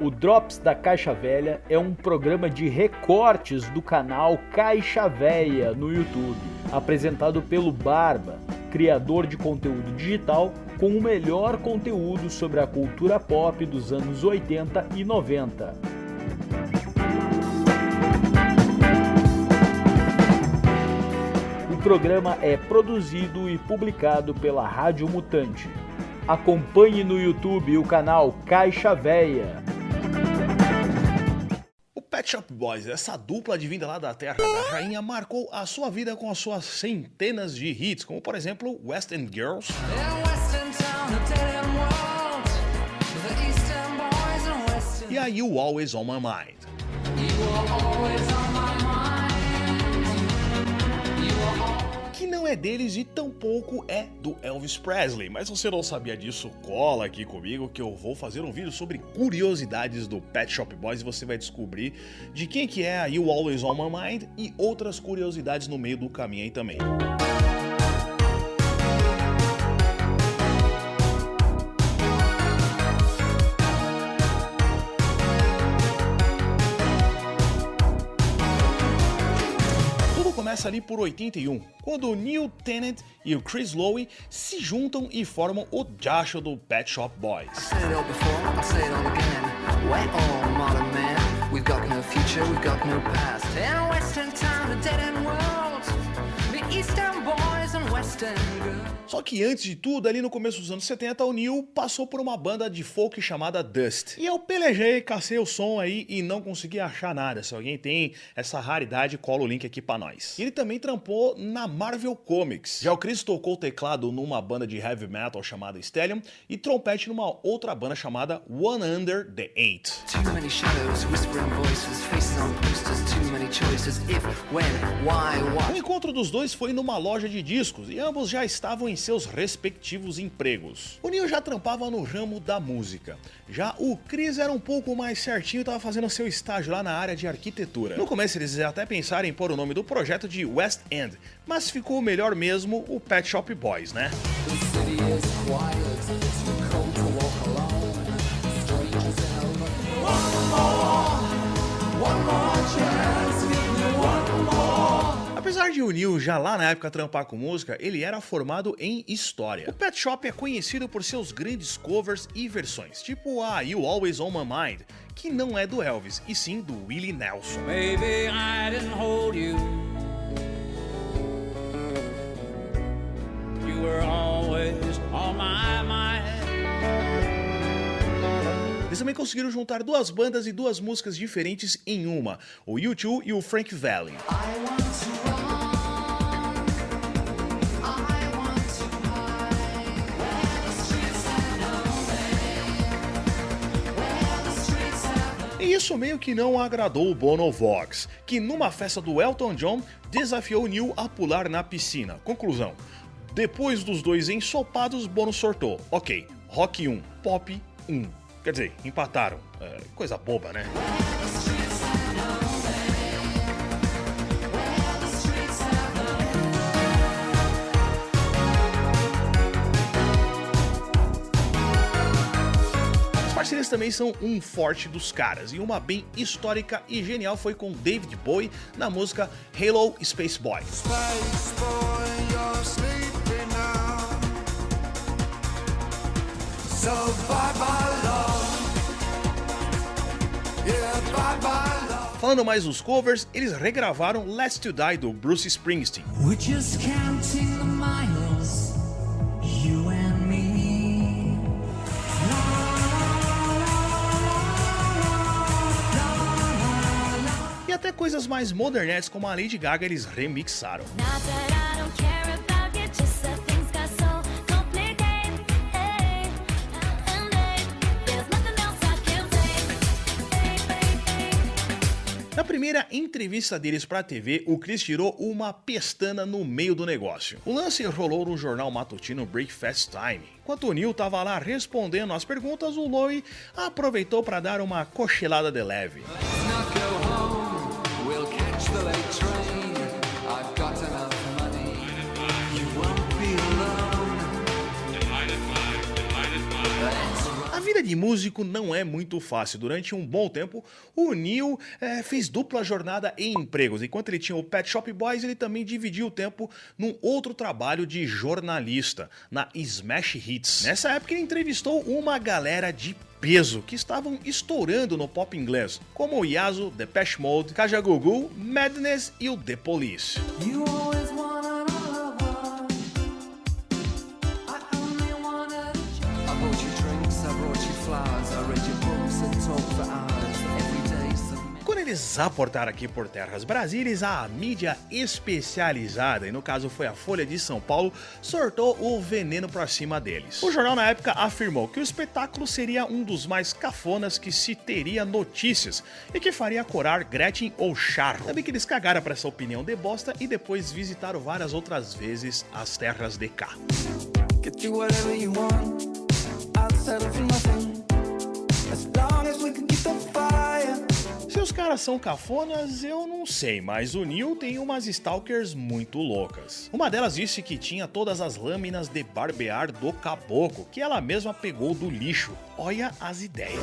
O Drops da Caixa Velha é um programa de recortes do canal Caixa Velha no YouTube, apresentado pelo Barba, criador de conteúdo digital com o melhor conteúdo sobre a cultura pop dos anos 80 e 90. Programa é produzido e publicado pela Rádio Mutante. Acompanhe no YouTube o canal Caixa Véia. Pet Shop Boys, essa dupla de vinda lá da terra da rainha, marcou a sua vida com as suas centenas de hits, como por exemplo West End Girls. E a You Always On My Mind. É deles e tampouco é do Elvis Presley. Mas você não sabia disso? Cola aqui comigo que eu vou fazer um vídeo sobre curiosidades do Pet Shop Boys e você vai descobrir de quem que é a You Always On My Mind e outras curiosidades no meio do caminho aí também. Ali por 81, quando o Neil Tennant e o Chris Lowe se juntam e formam o Joshua do Pet Shop Boys. Só que antes de tudo, ali no começo dos anos 70, o Neil passou por uma banda de folk chamada Dust. E eu pelejei, cacei o som aí e não consegui achar nada. Se alguém tem essa raridade, cola o link aqui pra nós. Ele também trampou na Marvel Comics. Já o Chris tocou teclado numa banda de heavy metal chamada Stellium e trompete numa outra banda chamada One Under the Eight. Too many shadows, whispering voices, faces on posters, too many choices, if, when, why, what. O encontro dos dois foi numa loja de discos e ambos já estavam em seus respectivos empregos. O Neil já trampava no ramo da música. Já o Chris era um pouco mais certinho e estava fazendo seu estágio lá na área de arquitetura. No começo eles até pensaram em pôr o nome do projeto de West End, mas ficou melhor mesmo o Pet Shop Boys, né? One Apesar de o Neil já lá na época trampar com música, ele era formado em história. O Pet Shop é conhecido por seus grandes covers e versões, tipo a You Always On My Mind, que não é do Elvis, e sim do Willie Nelson. Baby, I didn't hold you. You were always on my mind. Eles também conseguiram juntar duas bandas e duas músicas diferentes em uma, o U2 e o Frank Valley. Isso meio que não agradou o Bono Vox, que numa festa do Elton John desafiou Neil a pular na piscina. Conclusão: depois dos dois ensopados, Bono sortou. Ok, rock 1, pop 1. Quer dizer, empataram. É, coisa boba, né? Parcerias também são um forte dos caras, e uma bem histórica e genial foi com David Bowie na música Halo Space Boy. Space Boy Falando mais dos covers, eles regravaram Last to Die do Bruce Springsteen. Até coisas mais modernetes como a Lady Gaga eles remixaram. Na primeira entrevista deles para a TV, o Chris tirou uma pestana no meio do negócio. O lance rolou no jornal matutino Breakfast Time. Enquanto o Neil estava lá respondendo as perguntas, o Lowe aproveitou para dar uma cochilada de leve. De músico não é muito fácil. Durante um bom tempo, o Neil é, fez dupla jornada em empregos. Enquanto ele tinha o Pet Shop Boys, ele também dividiu o tempo num outro trabalho de jornalista, na Smash Hits. Nessa época, ele entrevistou uma galera de peso que estavam estourando no pop inglês, como o Yazo, Depeche Mode, Kajagoogoo, Madness e o The Police. Eles aportaram aqui por Terras Brasílias, a mídia especializada, e no caso foi a Folha de São Paulo, sortou o veneno pra cima deles. O jornal na época afirmou que o espetáculo seria um dos mais cafonas que se teria notícias e que faria corar Gretchen ou Charro. Também que eles cagaram pra essa opinião de bosta e depois visitaram várias outras vezes as terras de cá. Get you whatever you want. São cafonas, eu não sei, mas o Neil tem umas stalkers muito loucas. Uma delas disse que tinha todas as lâminas de barbear do caboclo, que ela mesma pegou do lixo. Olha as ideias.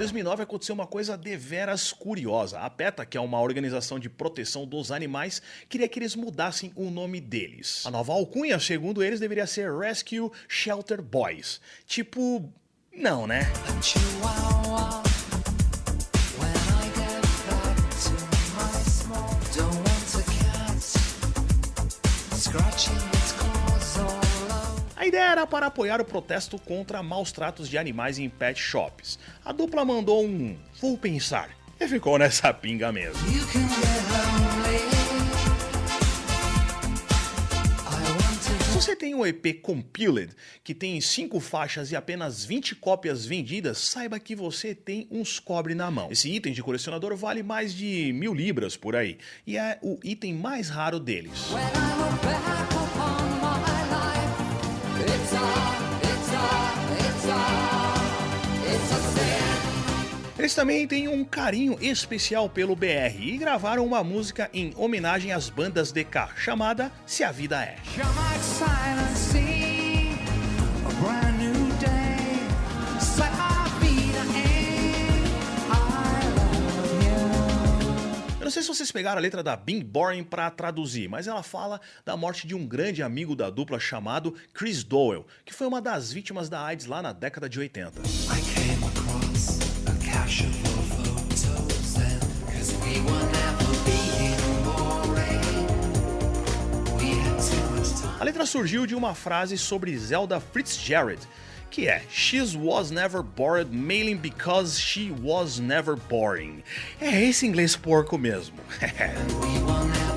2009 aconteceu uma coisa deveras curiosa. A PETA, que é uma organização de proteção dos animais, queria que eles mudassem o nome deles. A nova alcunha, segundo eles, deveria ser Rescue Shelter Boys. Tipo, não, né? Chihuahua. Ideia era para apoiar o protesto contra maus tratos de animais em pet shops. A dupla mandou um vou pensar e ficou nessa pinga mesmo. Se você tem um EP Compiled que tem 5 faixas e apenas 20 cópias vendidas, saiba que você tem uns cobre na mão. Esse item de colecionador vale mais de mil libras por aí e é o item mais raro deles. Eles também têm um carinho especial pelo BR e gravaram uma música em homenagem às bandas de cá, chamada Se a Vida É. não sei se vocês pegaram a letra da Bing Boring para traduzir, mas ela fala da morte de um grande amigo da dupla chamado Chris Doyle, que foi uma das vítimas da AIDS lá na década de 80. A letra surgiu de uma frase sobre Zelda Fitzgerald, que é She was never bored mailing because she was never boring. É esse inglês porco mesmo.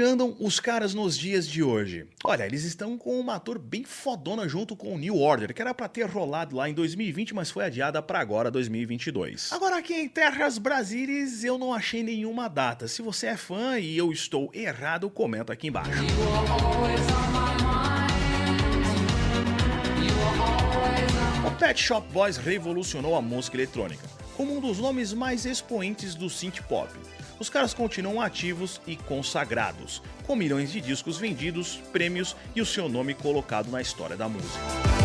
onde andam os caras nos dias de hoje? Olha, eles estão com uma tour bem fodona junto com o New Order, que era para ter rolado lá em 2020, mas foi adiada para agora 2022. Agora aqui em Terras Brasílias eu não achei nenhuma data. Se você é fã e eu estou errado, comenta aqui embaixo. O Pet Shop Boys revolucionou a música eletrônica, como um dos nomes mais expoentes do synth pop os caras continuam ativos e consagrados, com milhões de discos vendidos, prêmios e o seu nome colocado na história da música.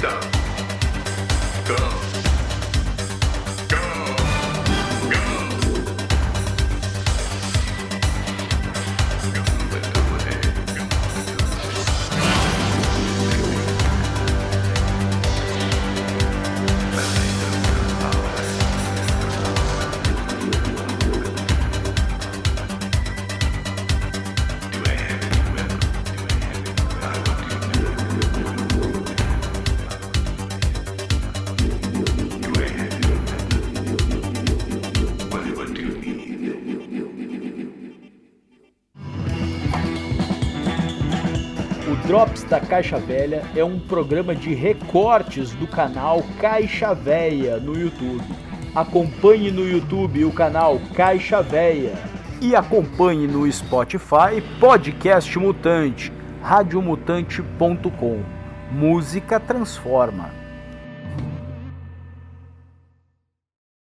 Go. Go. Drops da Caixa Velha é um programa de recortes do canal Caixa Velha no YouTube. Acompanhe no YouTube o canal Caixa Velha e acompanhe no Spotify Podcast Mutante, radiomutante.com. Música transforma.